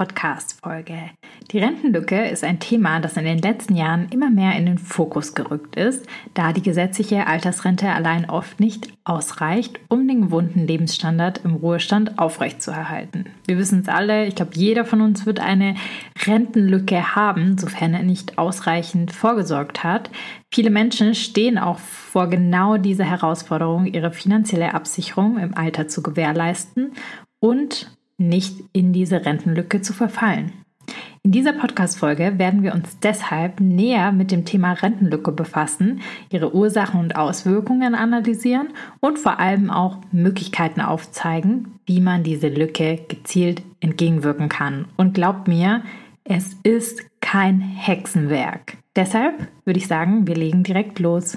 Podcast-Folge. Die Rentenlücke ist ein Thema, das in den letzten Jahren immer mehr in den Fokus gerückt ist, da die gesetzliche Altersrente allein oft nicht ausreicht, um den gewohnten Lebensstandard im Ruhestand aufrechtzuerhalten. Wir wissen es alle, ich glaube, jeder von uns wird eine Rentenlücke haben, sofern er nicht ausreichend vorgesorgt hat. Viele Menschen stehen auch vor genau dieser Herausforderung, ihre finanzielle Absicherung im Alter zu gewährleisten und nicht in diese Rentenlücke zu verfallen. In dieser Podcast-Folge werden wir uns deshalb näher mit dem Thema Rentenlücke befassen, ihre Ursachen und Auswirkungen analysieren und vor allem auch Möglichkeiten aufzeigen, wie man diese Lücke gezielt entgegenwirken kann. Und glaubt mir, es ist kein Hexenwerk. Deshalb würde ich sagen, wir legen direkt los.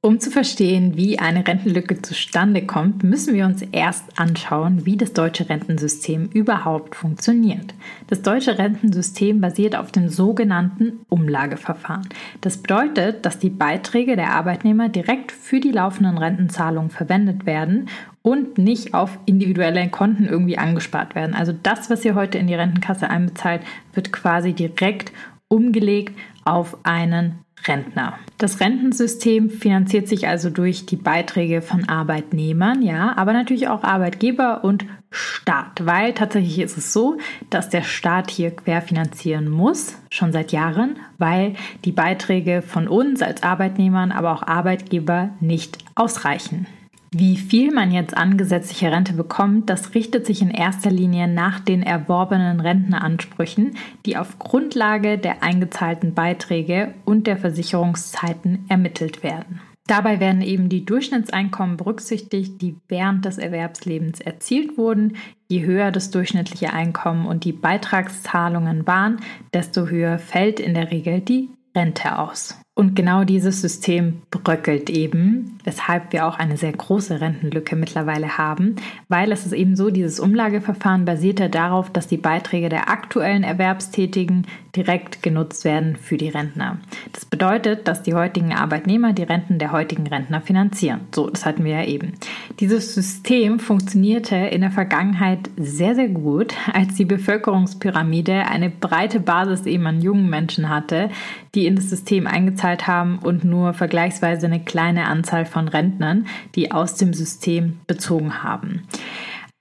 Um zu verstehen, wie eine Rentenlücke zustande kommt, müssen wir uns erst anschauen, wie das deutsche Rentensystem überhaupt funktioniert. Das deutsche Rentensystem basiert auf dem sogenannten Umlageverfahren. Das bedeutet, dass die Beiträge der Arbeitnehmer direkt für die laufenden Rentenzahlungen verwendet werden und nicht auf individuelle Konten irgendwie angespart werden. Also das, was ihr heute in die Rentenkasse einbezahlt, wird quasi direkt umgelegt auf einen Rentner. Das Rentensystem finanziert sich also durch die Beiträge von Arbeitnehmern, ja, aber natürlich auch Arbeitgeber und Staat, weil tatsächlich ist es so, dass der Staat hier querfinanzieren muss, schon seit Jahren, weil die Beiträge von uns als Arbeitnehmern, aber auch Arbeitgeber nicht ausreichen. Wie viel man jetzt an gesetzlicher Rente bekommt, das richtet sich in erster Linie nach den erworbenen Rentenansprüchen, die auf Grundlage der eingezahlten Beiträge und der Versicherungszeiten ermittelt werden. Dabei werden eben die Durchschnittseinkommen berücksichtigt, die während des Erwerbslebens erzielt wurden. Je höher das durchschnittliche Einkommen und die Beitragszahlungen waren, desto höher fällt in der Regel die Rente aus. Und genau dieses System bröckelt eben, weshalb wir auch eine sehr große Rentenlücke mittlerweile haben, weil es ist eben so, dieses Umlageverfahren basiert ja darauf, dass die Beiträge der aktuellen Erwerbstätigen direkt genutzt werden für die Rentner. Das bedeutet, dass die heutigen Arbeitnehmer die Renten der heutigen Rentner finanzieren. So, das hatten wir ja eben. Dieses System funktionierte in der Vergangenheit sehr, sehr gut, als die Bevölkerungspyramide eine breite Basis eben an jungen Menschen hatte, die in das System eingezahlt haben und nur vergleichsweise eine kleine Anzahl von Rentnern, die aus dem System bezogen haben.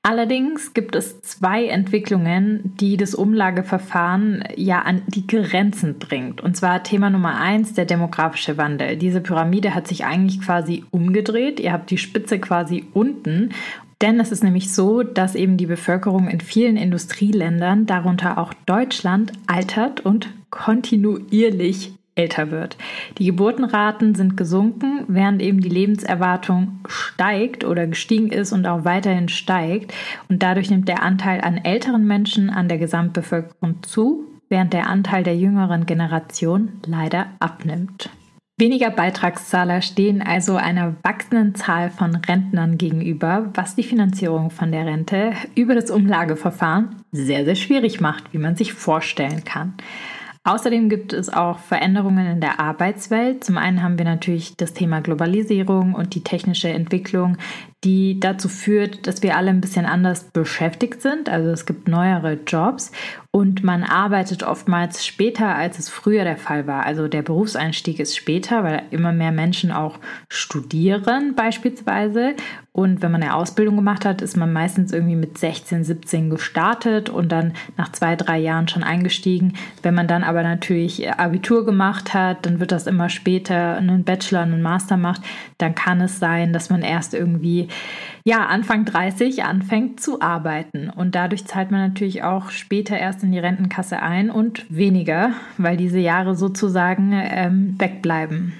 Allerdings gibt es zwei Entwicklungen, die das Umlageverfahren ja an die Grenzen bringt. Und zwar Thema Nummer eins, der demografische Wandel. Diese Pyramide hat sich eigentlich quasi umgedreht. Ihr habt die Spitze quasi unten. Denn es ist nämlich so, dass eben die Bevölkerung in vielen Industrieländern, darunter auch Deutschland, altert und kontinuierlich älter wird. Die Geburtenraten sind gesunken, während eben die Lebenserwartung steigt oder gestiegen ist und auch weiterhin steigt. Und dadurch nimmt der Anteil an älteren Menschen an der Gesamtbevölkerung zu, während der Anteil der jüngeren Generation leider abnimmt. Weniger Beitragszahler stehen also einer wachsenden Zahl von Rentnern gegenüber, was die Finanzierung von der Rente über das Umlageverfahren sehr, sehr schwierig macht, wie man sich vorstellen kann. Außerdem gibt es auch Veränderungen in der Arbeitswelt. Zum einen haben wir natürlich das Thema Globalisierung und die technische Entwicklung, die dazu führt, dass wir alle ein bisschen anders beschäftigt sind. Also es gibt neuere Jobs und man arbeitet oftmals später, als es früher der Fall war. Also der Berufseinstieg ist später, weil immer mehr Menschen auch studieren beispielsweise. Und wenn man eine Ausbildung gemacht hat, ist man meistens irgendwie mit 16, 17 gestartet und dann nach zwei, drei Jahren schon eingestiegen. Wenn man dann aber natürlich Abitur gemacht hat, dann wird das immer später einen Bachelor, einen Master macht, dann kann es sein, dass man erst irgendwie ja, Anfang 30 anfängt zu arbeiten. Und dadurch zahlt man natürlich auch später erst in die Rentenkasse ein und weniger, weil diese Jahre sozusagen ähm, wegbleiben.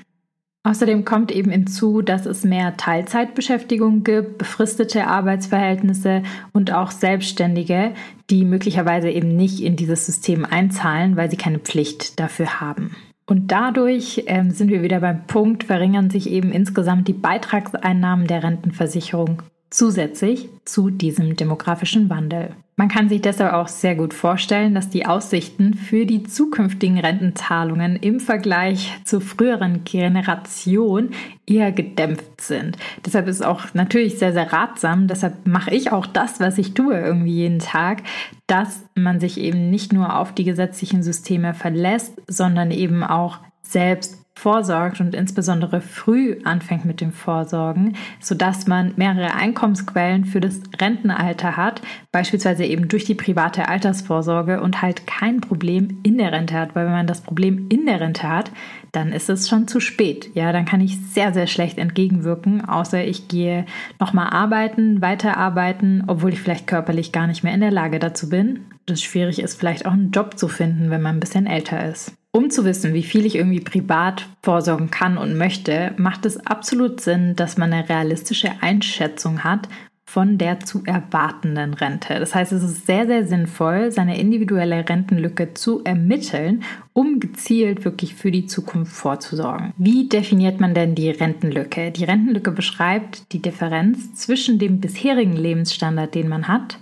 Außerdem kommt eben hinzu, dass es mehr Teilzeitbeschäftigung gibt, befristete Arbeitsverhältnisse und auch Selbstständige, die möglicherweise eben nicht in dieses System einzahlen, weil sie keine Pflicht dafür haben. Und dadurch ähm, sind wir wieder beim Punkt, verringern sich eben insgesamt die Beitragseinnahmen der Rentenversicherung zusätzlich zu diesem demografischen Wandel. Man kann sich deshalb auch sehr gut vorstellen, dass die Aussichten für die zukünftigen Rentenzahlungen im Vergleich zur früheren Generation eher gedämpft sind. Deshalb ist auch natürlich sehr, sehr ratsam, deshalb mache ich auch das, was ich tue irgendwie jeden Tag, dass man sich eben nicht nur auf die gesetzlichen Systeme verlässt, sondern eben auch selbst vorsorgt und insbesondere früh anfängt mit dem Vorsorgen, sodass man mehrere Einkommensquellen für das Rentenalter hat, beispielsweise eben durch die private Altersvorsorge und halt kein Problem in der Rente hat, weil wenn man das Problem in der Rente hat, dann ist es schon zu spät. Ja, dann kann ich sehr, sehr schlecht entgegenwirken, außer ich gehe nochmal arbeiten, weiterarbeiten, obwohl ich vielleicht körperlich gar nicht mehr in der Lage dazu bin. Das schwierig ist, vielleicht auch einen Job zu finden, wenn man ein bisschen älter ist. Um zu wissen, wie viel ich irgendwie privat vorsorgen kann und möchte, macht es absolut Sinn, dass man eine realistische Einschätzung hat von der zu erwartenden Rente. Das heißt, es ist sehr, sehr sinnvoll, seine individuelle Rentenlücke zu ermitteln, um gezielt wirklich für die Zukunft vorzusorgen. Wie definiert man denn die Rentenlücke? Die Rentenlücke beschreibt die Differenz zwischen dem bisherigen Lebensstandard, den man hat,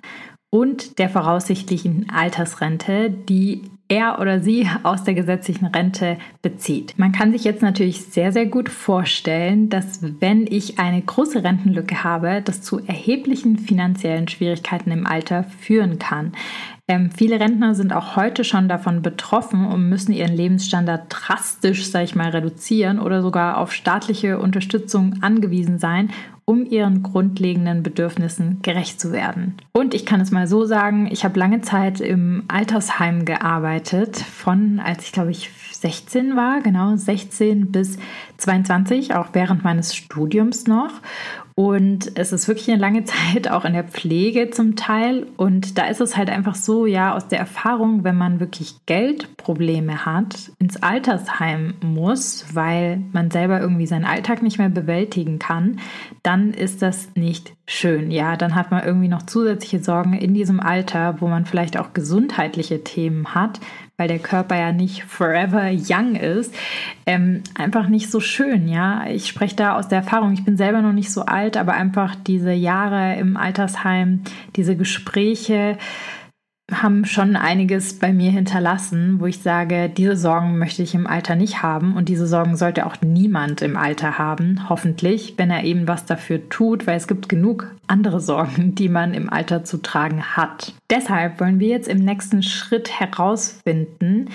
und der voraussichtlichen Altersrente, die er oder sie aus der gesetzlichen Rente bezieht. Man kann sich jetzt natürlich sehr, sehr gut vorstellen, dass wenn ich eine große Rentenlücke habe, das zu erheblichen finanziellen Schwierigkeiten im Alter führen kann. Ähm, viele Rentner sind auch heute schon davon betroffen und müssen ihren Lebensstandard drastisch, sage ich mal, reduzieren oder sogar auf staatliche Unterstützung angewiesen sein, um ihren grundlegenden Bedürfnissen gerecht zu werden. Und ich kann es mal so sagen, ich habe lange Zeit im Altersheim gearbeitet, von als ich glaube ich 16 war, genau 16 bis 22, auch während meines Studiums noch. Und es ist wirklich eine lange Zeit auch in der Pflege zum Teil. Und da ist es halt einfach so, ja, aus der Erfahrung, wenn man wirklich Geldprobleme hat, ins Altersheim muss, weil man selber irgendwie seinen Alltag nicht mehr bewältigen kann, dann ist das nicht schön. Ja, dann hat man irgendwie noch zusätzliche Sorgen in diesem Alter, wo man vielleicht auch gesundheitliche Themen hat, weil der Körper ja nicht forever young ist, ähm, einfach nicht so schön. Ja, ich spreche da aus der Erfahrung. Ich bin selber noch nicht so alt, aber einfach diese Jahre im Altersheim, diese Gespräche, haben schon einiges bei mir hinterlassen, wo ich sage, diese Sorgen möchte ich im Alter nicht haben und diese Sorgen sollte auch niemand im Alter haben, hoffentlich, wenn er eben was dafür tut, weil es gibt genug andere Sorgen, die man im Alter zu tragen hat. Deshalb wollen wir jetzt im nächsten Schritt herausfinden,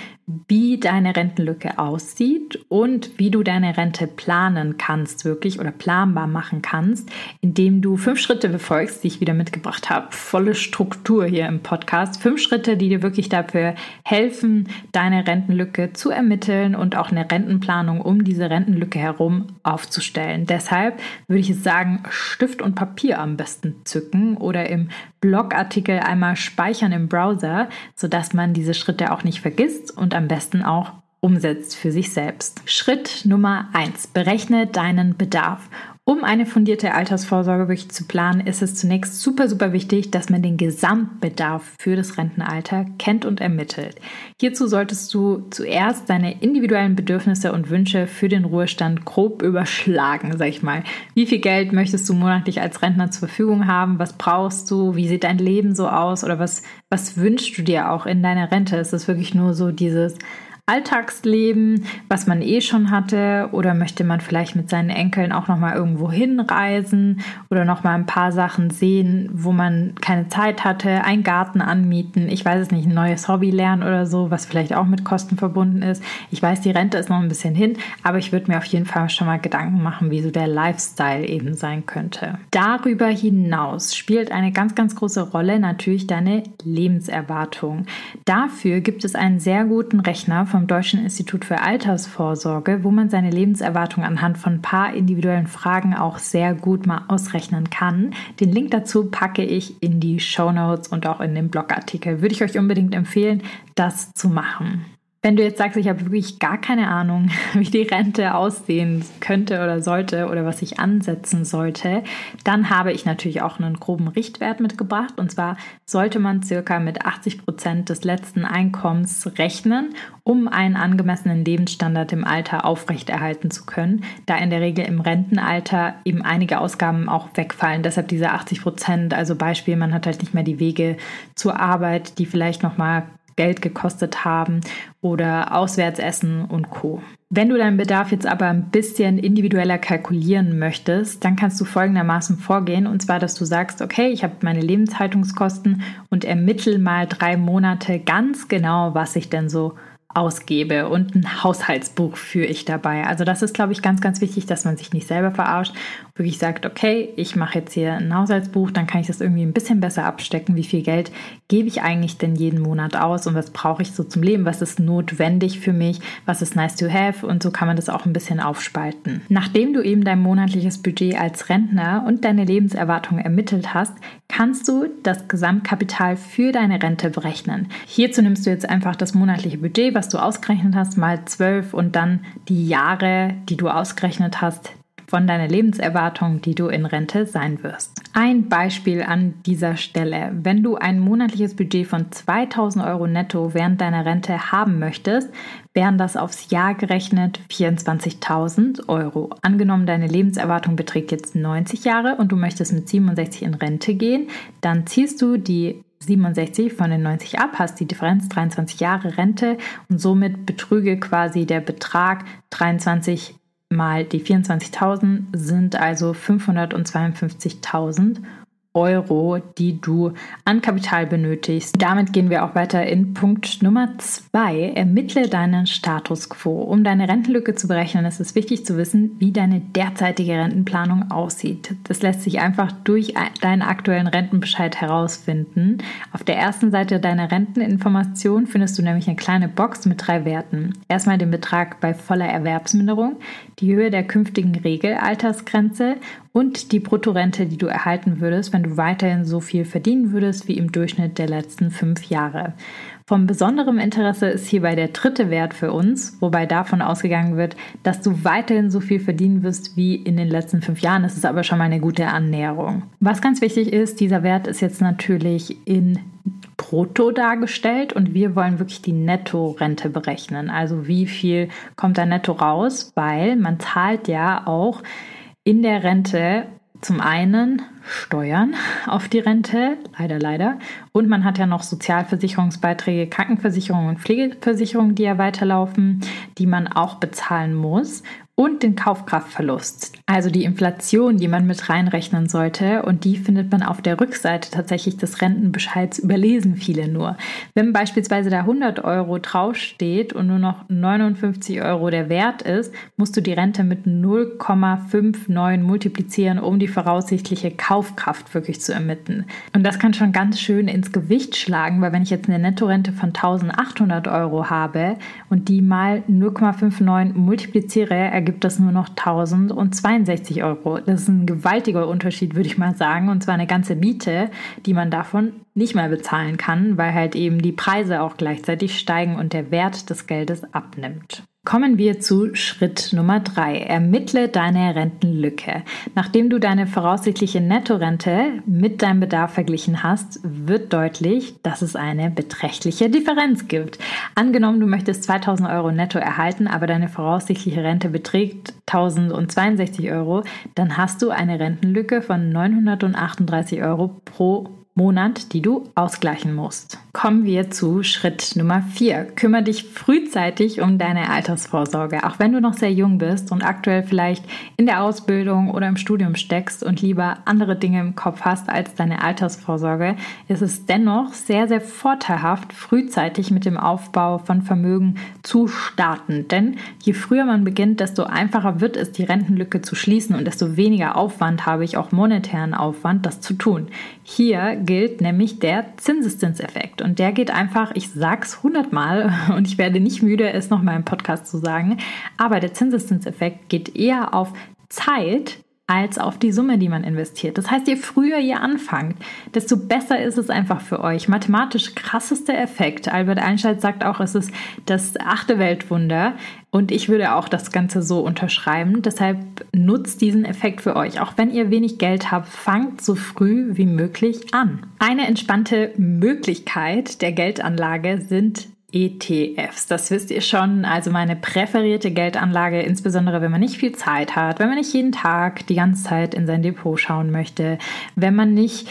wie deine Rentenlücke aussieht und wie du deine Rente planen kannst, wirklich oder planbar machen kannst, indem du fünf Schritte befolgst, die ich wieder mitgebracht habe. Volle Struktur hier im Podcast. Fünf Schritte, die dir wirklich dafür helfen, deine Rentenlücke zu ermitteln und auch eine Rentenplanung um diese Rentenlücke herum aufzustellen. Deshalb würde ich sagen, Stift und Papier am besten zücken oder im Blogartikel einmal speichern im Browser, sodass man diese Schritte auch nicht vergisst und am besten auch umsetzt für sich selbst. Schritt Nummer eins: Berechne deinen Bedarf. Um eine fundierte Altersvorsorge wirklich zu planen, ist es zunächst super, super wichtig, dass man den Gesamtbedarf für das Rentenalter kennt und ermittelt. Hierzu solltest du zuerst deine individuellen Bedürfnisse und Wünsche für den Ruhestand grob überschlagen, sag ich mal. Wie viel Geld möchtest du monatlich als Rentner zur Verfügung haben? Was brauchst du? Wie sieht dein Leben so aus? Oder was, was wünschst du dir auch in deiner Rente? Ist es wirklich nur so dieses Alltagsleben, was man eh schon hatte, oder möchte man vielleicht mit seinen Enkeln auch noch mal irgendwo hinreisen oder noch mal ein paar Sachen sehen, wo man keine Zeit hatte, einen Garten anmieten, ich weiß es nicht, ein neues Hobby lernen oder so, was vielleicht auch mit Kosten verbunden ist. Ich weiß, die Rente ist noch ein bisschen hin, aber ich würde mir auf jeden Fall schon mal Gedanken machen, wie so der Lifestyle eben sein könnte. Darüber hinaus spielt eine ganz, ganz große Rolle natürlich deine Lebenserwartung. Dafür gibt es einen sehr guten Rechner vom Deutschen Institut für Altersvorsorge, wo man seine Lebenserwartung anhand von ein paar individuellen Fragen auch sehr gut mal ausrechnen kann. Den Link dazu packe ich in die Show Notes und auch in den Blogartikel. Würde ich euch unbedingt empfehlen, das zu machen. Wenn du jetzt sagst, ich habe wirklich gar keine Ahnung, wie die Rente aussehen könnte oder sollte oder was ich ansetzen sollte, dann habe ich natürlich auch einen groben Richtwert mitgebracht. Und zwar sollte man circa mit 80 Prozent des letzten Einkommens rechnen, um einen angemessenen Lebensstandard im Alter aufrechterhalten zu können, da in der Regel im Rentenalter eben einige Ausgaben auch wegfallen. Deshalb diese 80 Prozent, also Beispiel, man hat halt nicht mehr die Wege zur Arbeit, die vielleicht nochmal Geld gekostet haben oder Auswärtsessen und Co. Wenn du deinen Bedarf jetzt aber ein bisschen individueller kalkulieren möchtest, dann kannst du folgendermaßen vorgehen. Und zwar, dass du sagst, okay, ich habe meine Lebenshaltungskosten und ermittel mal drei Monate ganz genau, was ich denn so ausgebe und ein Haushaltsbuch führe ich dabei. Also das ist, glaube ich, ganz, ganz wichtig, dass man sich nicht selber verarscht, wirklich sagt, okay, ich mache jetzt hier ein Haushaltsbuch, dann kann ich das irgendwie ein bisschen besser abstecken, wie viel Geld gebe ich eigentlich denn jeden Monat aus und was brauche ich so zum Leben, was ist notwendig für mich, was ist nice to have und so kann man das auch ein bisschen aufspalten. Nachdem du eben dein monatliches Budget als Rentner und deine Lebenserwartung ermittelt hast, kannst du das Gesamtkapital für deine Rente berechnen. Hierzu nimmst du jetzt einfach das monatliche Budget, was du ausgerechnet hast, mal 12 und dann die Jahre, die du ausgerechnet hast, von deiner Lebenserwartung, die du in Rente sein wirst. Ein Beispiel an dieser Stelle. Wenn du ein monatliches Budget von 2000 Euro netto während deiner Rente haben möchtest, wären das aufs Jahr gerechnet 24.000 Euro. Angenommen, deine Lebenserwartung beträgt jetzt 90 Jahre und du möchtest mit 67 in Rente gehen, dann ziehst du die 67 von den 90 ab, hast die Differenz 23 Jahre Rente und somit betrüge quasi der Betrag 23 mal die 24.000 sind also 552.000 Euro, die du an Kapital benötigst. Damit gehen wir auch weiter in Punkt Nummer zwei. Ermittle deinen Status quo. Um deine Rentenlücke zu berechnen, ist es wichtig zu wissen, wie deine derzeitige Rentenplanung aussieht. Das lässt sich einfach durch deinen aktuellen Rentenbescheid herausfinden. Auf der ersten Seite deiner Renteninformation findest du nämlich eine kleine Box mit drei Werten. Erstmal den Betrag bei voller Erwerbsminderung, die Höhe der künftigen Regelaltersgrenze und die Bruttorente, die du erhalten würdest, wenn du weiterhin so viel verdienen würdest wie im Durchschnitt der letzten fünf Jahre. Von besonderem Interesse ist hierbei der dritte Wert für uns, wobei davon ausgegangen wird, dass du weiterhin so viel verdienen wirst wie in den letzten fünf Jahren. Das ist aber schon mal eine gute Annäherung. Was ganz wichtig ist, dieser Wert ist jetzt natürlich in brutto dargestellt und wir wollen wirklich die Nettorente berechnen. Also wie viel kommt da netto raus, weil man zahlt ja auch in der Rente zum einen Steuern auf die Rente, leider, leider. Und man hat ja noch Sozialversicherungsbeiträge, Krankenversicherung und Pflegeversicherung, die ja weiterlaufen, die man auch bezahlen muss und den Kaufkraftverlust, also die Inflation, die man mit reinrechnen sollte. Und die findet man auf der Rückseite tatsächlich des Rentenbescheids, überlesen viele nur. Wenn beispielsweise da 100 Euro draufsteht und nur noch 59 Euro der Wert ist, musst du die Rente mit 0,59 multiplizieren, um die voraussichtliche Kaufkraft wirklich zu ermitteln. Und das kann schon ganz schön ins Gewicht schlagen, weil wenn ich jetzt eine Nettorente von 1800 Euro habe und die mal 0,59 multipliziere, ergibt gibt das nur noch 1062 Euro. Das ist ein gewaltiger Unterschied, würde ich mal sagen. Und zwar eine ganze Miete, die man davon nicht mehr bezahlen kann, weil halt eben die Preise auch gleichzeitig steigen und der Wert des Geldes abnimmt. Kommen wir zu Schritt Nummer drei. Ermittle deine Rentenlücke. Nachdem du deine voraussichtliche Nettorente mit deinem Bedarf verglichen hast, wird deutlich, dass es eine beträchtliche Differenz gibt. Angenommen, du möchtest 2000 Euro netto erhalten, aber deine voraussichtliche Rente beträgt 1062 Euro, dann hast du eine Rentenlücke von 938 Euro pro Monat, die du ausgleichen musst. Kommen wir zu Schritt Nummer 4. Kümmere dich frühzeitig um deine Altersvorsorge. Auch wenn du noch sehr jung bist und aktuell vielleicht in der Ausbildung oder im Studium steckst und lieber andere Dinge im Kopf hast als deine Altersvorsorge, ist es dennoch sehr, sehr vorteilhaft, frühzeitig mit dem Aufbau von Vermögen zu starten. Denn je früher man beginnt, desto einfacher wird es, die Rentenlücke zu schließen und desto weniger Aufwand habe ich auch monetären Aufwand, das zu tun. Hier gilt nämlich der Zinseszinseffekt. Und der geht einfach, ich sag's hundertmal und ich werde nicht müde, es nochmal im Podcast zu sagen, aber der Zinseszinseffekt geht eher auf Zeit als auf die Summe, die man investiert. Das heißt, je früher ihr anfangt, desto besser ist es einfach für euch. Mathematisch krassester Effekt. Albert Einstein sagt auch, es ist das achte Weltwunder. Und ich würde auch das Ganze so unterschreiben. Deshalb nutzt diesen Effekt für euch. Auch wenn ihr wenig Geld habt, fangt so früh wie möglich an. Eine entspannte Möglichkeit der Geldanlage sind ETFs. Das wisst ihr schon. Also meine präferierte Geldanlage, insbesondere wenn man nicht viel Zeit hat, wenn man nicht jeden Tag die ganze Zeit in sein Depot schauen möchte, wenn man nicht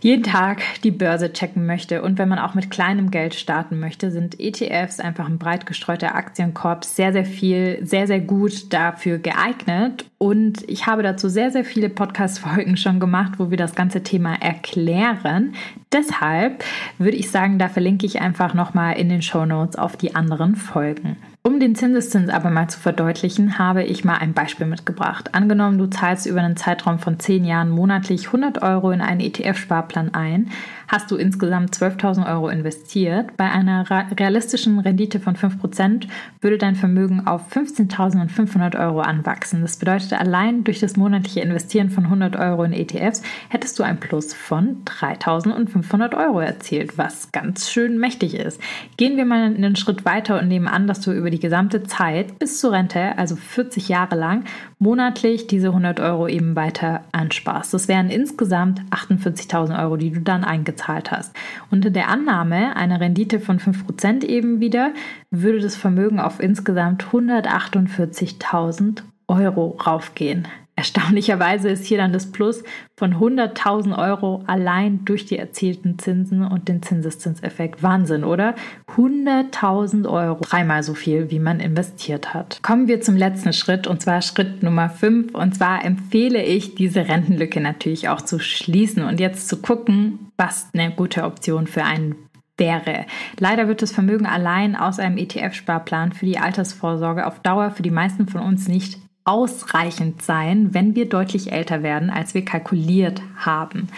jeden Tag die Börse checken möchte und wenn man auch mit kleinem Geld starten möchte, sind ETFs einfach ein breit gestreuter Aktienkorb sehr, sehr viel, sehr, sehr gut dafür geeignet. Und ich habe dazu sehr, sehr viele Podcast-Folgen schon gemacht, wo wir das ganze Thema erklären. Deshalb würde ich sagen, da verlinke ich einfach nochmal in den Show Notes auf die anderen Folgen. Um den Zinseszins aber mal zu verdeutlichen, habe ich mal ein Beispiel mitgebracht. Angenommen, du zahlst über einen Zeitraum von 10 Jahren monatlich 100 Euro in einen ETF-Sparplan ein, hast du insgesamt 12.000 Euro investiert. Bei einer realistischen Rendite von 5% würde dein Vermögen auf 15.500 Euro anwachsen. Das bedeutet, allein durch das monatliche Investieren von 100 Euro in ETFs hättest du ein Plus von 3.500 Euro erzielt, was ganz schön mächtig ist. Gehen wir mal einen Schritt weiter und nehmen an, dass du über die gesamte Zeit bis zur Rente, also 40 Jahre lang, monatlich diese 100 Euro eben weiter ansparst. Das wären insgesamt 48.000 Euro, die du dann eingezahlt hast. Unter der Annahme einer Rendite von 5% eben wieder, würde das Vermögen auf insgesamt 148.000 Euro raufgehen. Erstaunlicherweise ist hier dann das Plus von 100.000 Euro allein durch die erzielten Zinsen und den Zinseszinseffekt. Wahnsinn, oder? 100.000 Euro, dreimal so viel, wie man investiert hat. Kommen wir zum letzten Schritt und zwar Schritt Nummer 5. Und zwar empfehle ich, diese Rentenlücke natürlich auch zu schließen und jetzt zu gucken, was eine gute Option für einen wäre. Leider wird das Vermögen allein aus einem ETF-Sparplan für die Altersvorsorge auf Dauer für die meisten von uns nicht ausreichend sein, wenn wir deutlich älter werden, als wir kalkuliert haben.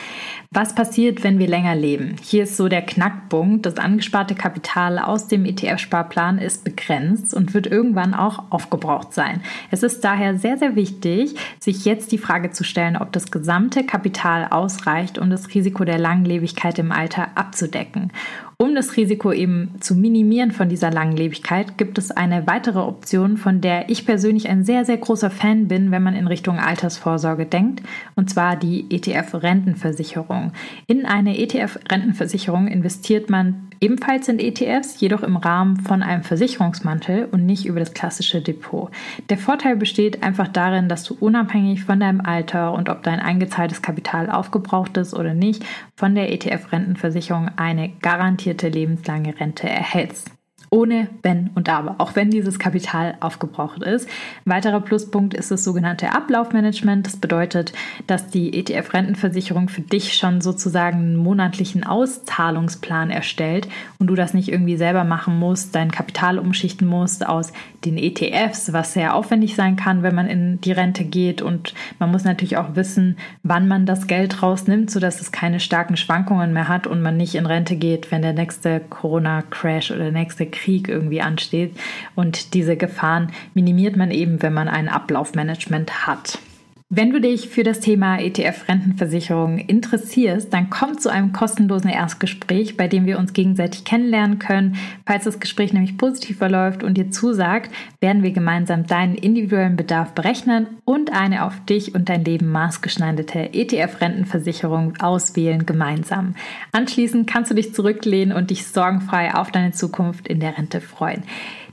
Was passiert, wenn wir länger leben? Hier ist so der Knackpunkt. Das angesparte Kapital aus dem ETF-Sparplan ist begrenzt und wird irgendwann auch aufgebraucht sein. Es ist daher sehr, sehr wichtig, sich jetzt die Frage zu stellen, ob das gesamte Kapital ausreicht, um das Risiko der Langlebigkeit im Alter abzudecken. Um das Risiko eben zu minimieren von dieser Langlebigkeit, gibt es eine weitere Option, von der ich persönlich ein sehr, sehr großer Fan bin, wenn man in Richtung Altersvorsorge denkt, und zwar die ETF-Rentenversicherung. In eine ETF-Rentenversicherung investiert man Ebenfalls in ETFs, jedoch im Rahmen von einem Versicherungsmantel und nicht über das klassische Depot. Der Vorteil besteht einfach darin, dass du unabhängig von deinem Alter und ob dein eingezahltes Kapital aufgebraucht ist oder nicht, von der ETF-Rentenversicherung eine garantierte lebenslange Rente erhältst ohne Wenn und Aber, auch wenn dieses Kapital aufgebraucht ist. Ein weiterer Pluspunkt ist das sogenannte Ablaufmanagement. Das bedeutet, dass die ETF-Rentenversicherung für dich schon sozusagen einen monatlichen Auszahlungsplan erstellt und du das nicht irgendwie selber machen musst, dein Kapital umschichten musst aus den ETFs, was sehr aufwendig sein kann, wenn man in die Rente geht. Und man muss natürlich auch wissen, wann man das Geld rausnimmt, sodass es keine starken Schwankungen mehr hat und man nicht in Rente geht, wenn der nächste Corona-Crash oder der nächste Krieg irgendwie ansteht. Und diese Gefahren minimiert man eben, wenn man ein Ablaufmanagement hat. Wenn du dich für das Thema ETF-Rentenversicherung interessierst, dann komm zu einem kostenlosen Erstgespräch, bei dem wir uns gegenseitig kennenlernen können. Falls das Gespräch nämlich positiv verläuft und dir zusagt, werden wir gemeinsam deinen individuellen Bedarf berechnen und eine auf dich und dein Leben maßgeschneiderte ETF-Rentenversicherung auswählen gemeinsam. Anschließend kannst du dich zurücklehnen und dich sorgenfrei auf deine Zukunft in der Rente freuen.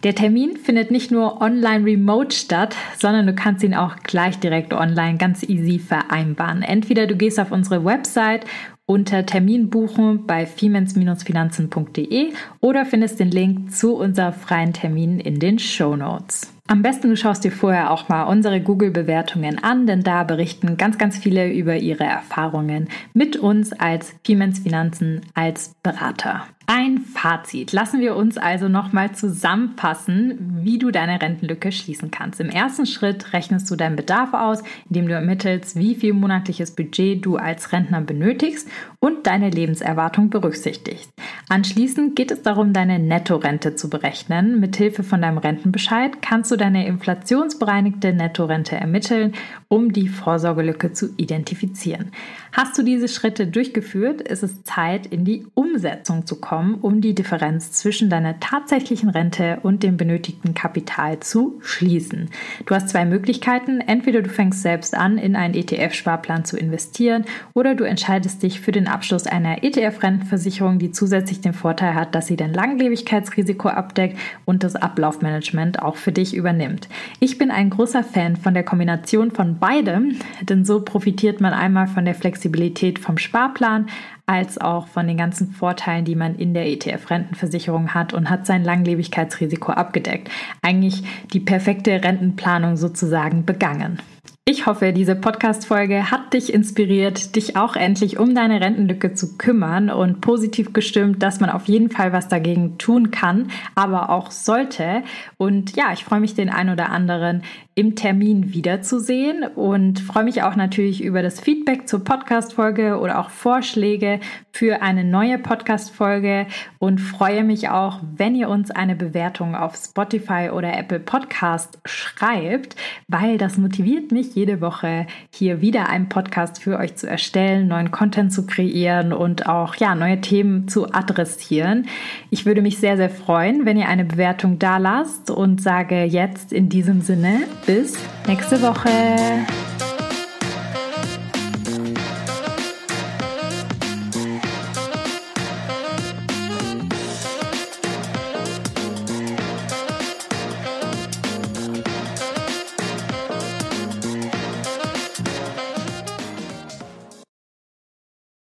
Der Termin findet nicht nur online remote statt, sondern du kannst ihn auch gleich direkt online ganz easy vereinbaren. Entweder du gehst auf unsere Website unter Termin buchen bei fiemens-finanzen.de oder findest den Link zu unserer freien Termin in den Show Notes. Am besten du schaust dir vorher auch mal unsere Google-Bewertungen an, denn da berichten ganz, ganz viele über ihre Erfahrungen mit uns als Siemens Finanzen als Berater. Ein Fazit. Lassen wir uns also nochmal zusammenfassen, wie du deine Rentenlücke schließen kannst. Im ersten Schritt rechnest du deinen Bedarf aus, indem du ermittelst, wie viel monatliches Budget du als Rentner benötigst und deine Lebenserwartung berücksichtigst. Anschließend geht es darum, deine Nettorente zu berechnen. Mithilfe von deinem Rentenbescheid kannst du deine inflationsbereinigte Nettorente ermitteln um die Vorsorgelücke zu identifizieren. Hast du diese Schritte durchgeführt, ist es Zeit, in die Umsetzung zu kommen, um die Differenz zwischen deiner tatsächlichen Rente und dem benötigten Kapital zu schließen. Du hast zwei Möglichkeiten. Entweder du fängst selbst an, in einen ETF-Sparplan zu investieren oder du entscheidest dich für den Abschluss einer ETF-Rentenversicherung, die zusätzlich den Vorteil hat, dass sie dein Langlebigkeitsrisiko abdeckt und das Ablaufmanagement auch für dich übernimmt. Ich bin ein großer Fan von der Kombination von beidem, denn so profitiert man einmal von der Flexibilität Flexibilität vom Sparplan als auch von den ganzen Vorteilen, die man in der ETF-Rentenversicherung hat und hat sein Langlebigkeitsrisiko abgedeckt. Eigentlich die perfekte Rentenplanung sozusagen begangen. Ich hoffe, diese Podcast-Folge hat dich inspiriert, dich auch endlich um deine Rentenlücke zu kümmern und positiv gestimmt, dass man auf jeden Fall was dagegen tun kann, aber auch sollte. Und ja, ich freue mich, den ein oder anderen im Termin wiederzusehen und freue mich auch natürlich über das Feedback zur Podcast-Folge oder auch Vorschläge für eine neue Podcast-Folge und freue mich auch, wenn ihr uns eine Bewertung auf Spotify oder Apple Podcast schreibt, weil das motiviert mich jede Woche hier wieder einen Podcast für euch zu erstellen, neuen Content zu kreieren und auch ja, neue Themen zu adressieren. Ich würde mich sehr, sehr freuen, wenn ihr eine Bewertung da lasst und sage jetzt in diesem Sinne bis nächste Woche.